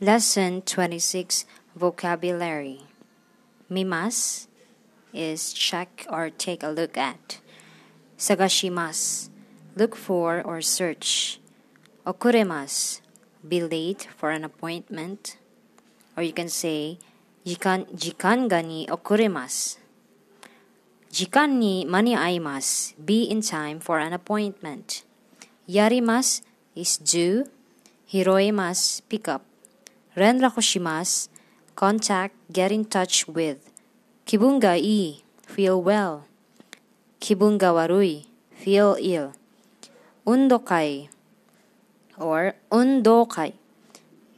Lesson 26 Vocabulary Mimas is check or take a look at. Sagashimas look for or search. Okuremas be late for an appointment. Or you can say jikan, jikan ga ni okuremasu. Jikan ni maniaimasu. Be in time for an appointment. Yarimas is do. Hiroimas pick up. Renraku shimasu. Contact, get in touch with. Kibunga i, feel well. Kibunga warui, feel ill. Undokai or undokai.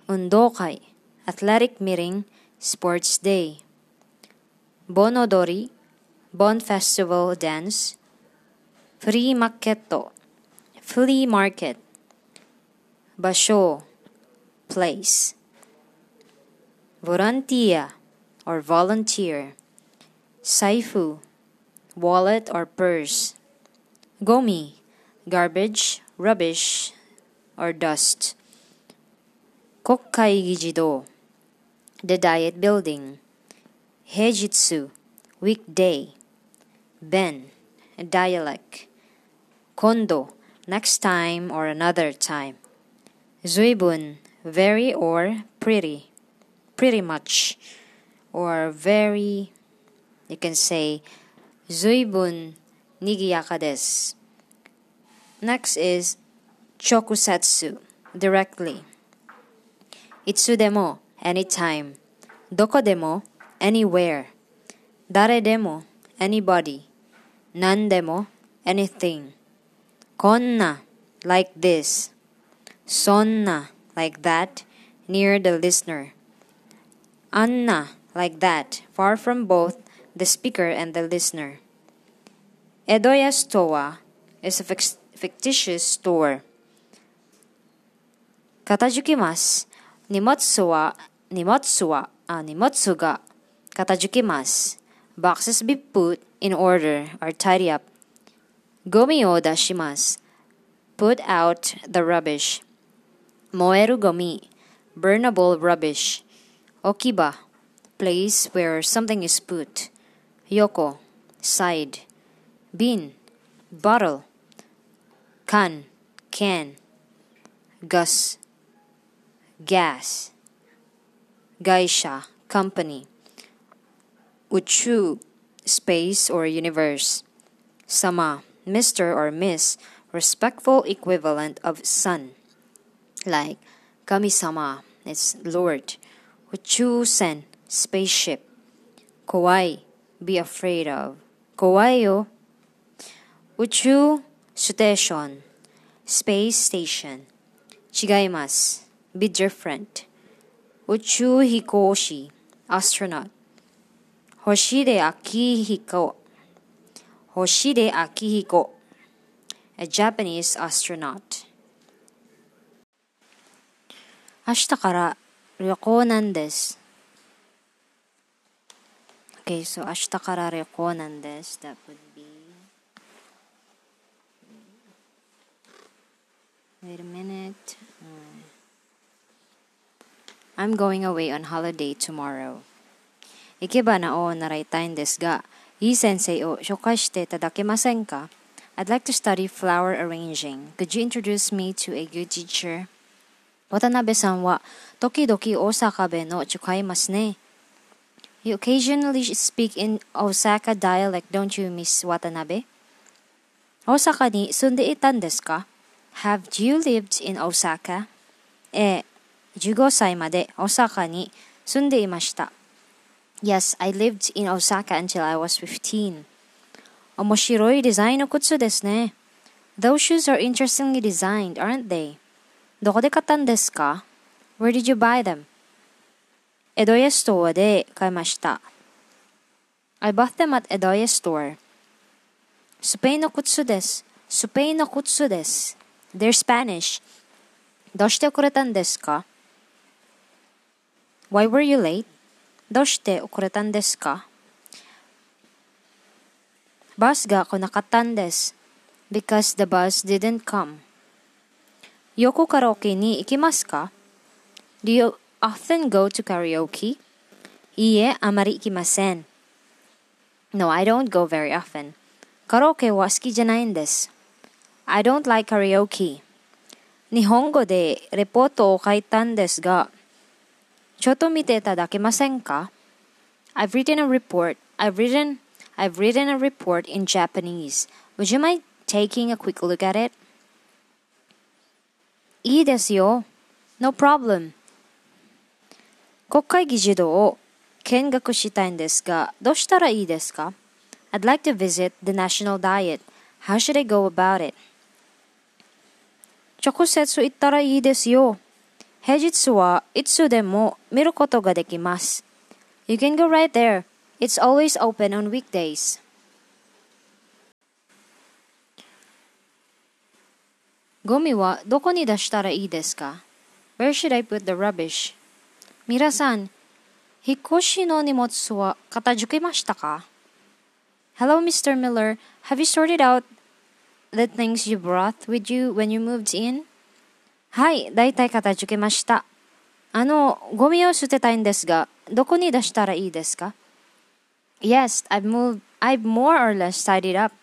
Undokai, athletic meeting, sports day. Bonodori, Bon festival dance. Free marketo, flea market. Basho, place. Volunteer or volunteer. Saifu, wallet or purse. Gomi, garbage, rubbish, or dust. Kokkai Gijido, the diet building. Heijitsu, weekday. Ben, a dialect. Kondo, next time or another time. Zuibun, very or pretty pretty much or very you can say zuibun nigiyaka desu. Next is chokusatsu directly. Itsu demo anytime. Doko demo anywhere. Dare demo anybody. Nan demo anything. Konna like this. Sonna like that near the listener. Anna, like that, far from both the speaker and the listener. Edoya Stoa is a fictitious store. Katajukimas, nimotsu wa, nimotsu wa, uh, katajukimasu. Boxes be put in order or tidy up. Gomi o dashimasu, put out the rubbish. Moeru gomi, burnable rubbish. Okiba, place where something is put. Yoko, side. Bin, bottle. Kan, can. Gus, gas. Gaisha, company. Uchu, space or universe. Sama, Mr. or Miss, respectful equivalent of son. Like Kami-sama, it's Lord. Uchusen, spaceship. Kawaii. be afraid of. Kowai yo. Uchu, station, space station. Chigaimas. be different. Uchu hikoshi, astronaut. Hoshide Akihiko. Hoshide Akihiko, a Japanese astronaut. 明日から 旅行なんです。Okay, so 明日から旅行なんです。That would be. Wait a minute. I'm going away on holiday tomorrow. 行けばなお習いたいんですが、いい先生を紹介していただけませんか I'd like to study flower arranging. Could you introduce me to a good teacher? 渡辺さんは時々大阪弁の使いますね。You occasionally speak in Osaka dialect, don't you, Miss Watanabe? 大阪に住んでいたんですか ?Have you lived in Osaka? ええ、15歳まで大阪に住んでいました。Yes, I lived in Osaka until I was 15. 面白いデザインの靴ですね。Those shoes are interestingly designed, aren't they? どこで買ったんですか Where did you buy them? エドヤストアで買いました。I bought them at エドヤストア。スペインの靴です。スペインの靴です。They're Spanish. どうして遅れたんですか ?Why were you late? どうして遅れたんですかバスが来なかったんです。Because the bus didn't come. 横カラオケに行きますか do you, often go to karaoke? いいえ、あまり行きません。No, I don't go very often. カラオケは好きじゃないんです。I don't like karaoke. 日本語でレポートを書いたんですが、ちょっと見ていただけませんか I've written a report. I've written I've written a report in Japanese. Would you mind taking a quick look at it? いいですよ。No problem. 国会議事堂を見学したいんですが、どうしたらいいですか ?I'd like to visit the National Diet. How should I go about it? 直接行ったらいいですよ。平日はいつでも見ることができます。You can go right there. It's always open on weekdays. ゴミはどこに出したらいいですか ?Where should I put the rubbish? 皆さん、引っ越しの荷物は片付けましたか ?Hello, Mr. Miller. Have you sorted out the things you brought with you when you moved in? はい、だいたい片付けました。あの、ゴミを捨てたいんですが、どこに出したらいいですか ?Yes, I've moved, I've more or less tidied up.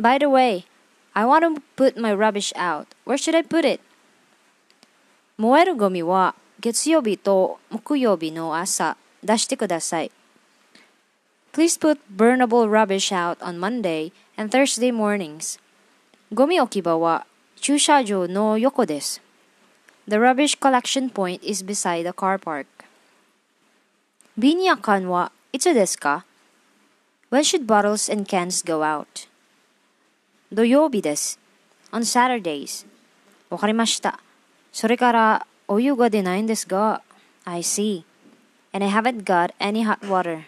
By the way, I want to put my rubbish out. Where should I put it? 燃えるゴミは月曜日と木曜日の朝出してください。Please put burnable rubbish out on Monday and Thursday mornings. ゴミ置き場は駐車場の横です。The rubbish collection point is beside the car park. 瓶や缶はいつですか When should bottles and cans go out? 土曜日です。On Saturdays. わかりました。それからお湯が出ないんですが、I see. And I haven't got any hot water.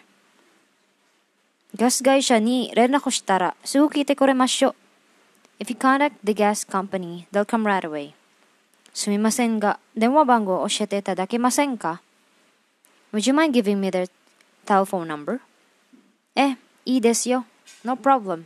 ガス会社に連絡したらすぐ来てくれましょう。If you contact the gas company, they'll come right away. すみませんが、電話番号を教えていただけませんか Would you mind giving me their telephone number? え、いいですよ。No problem.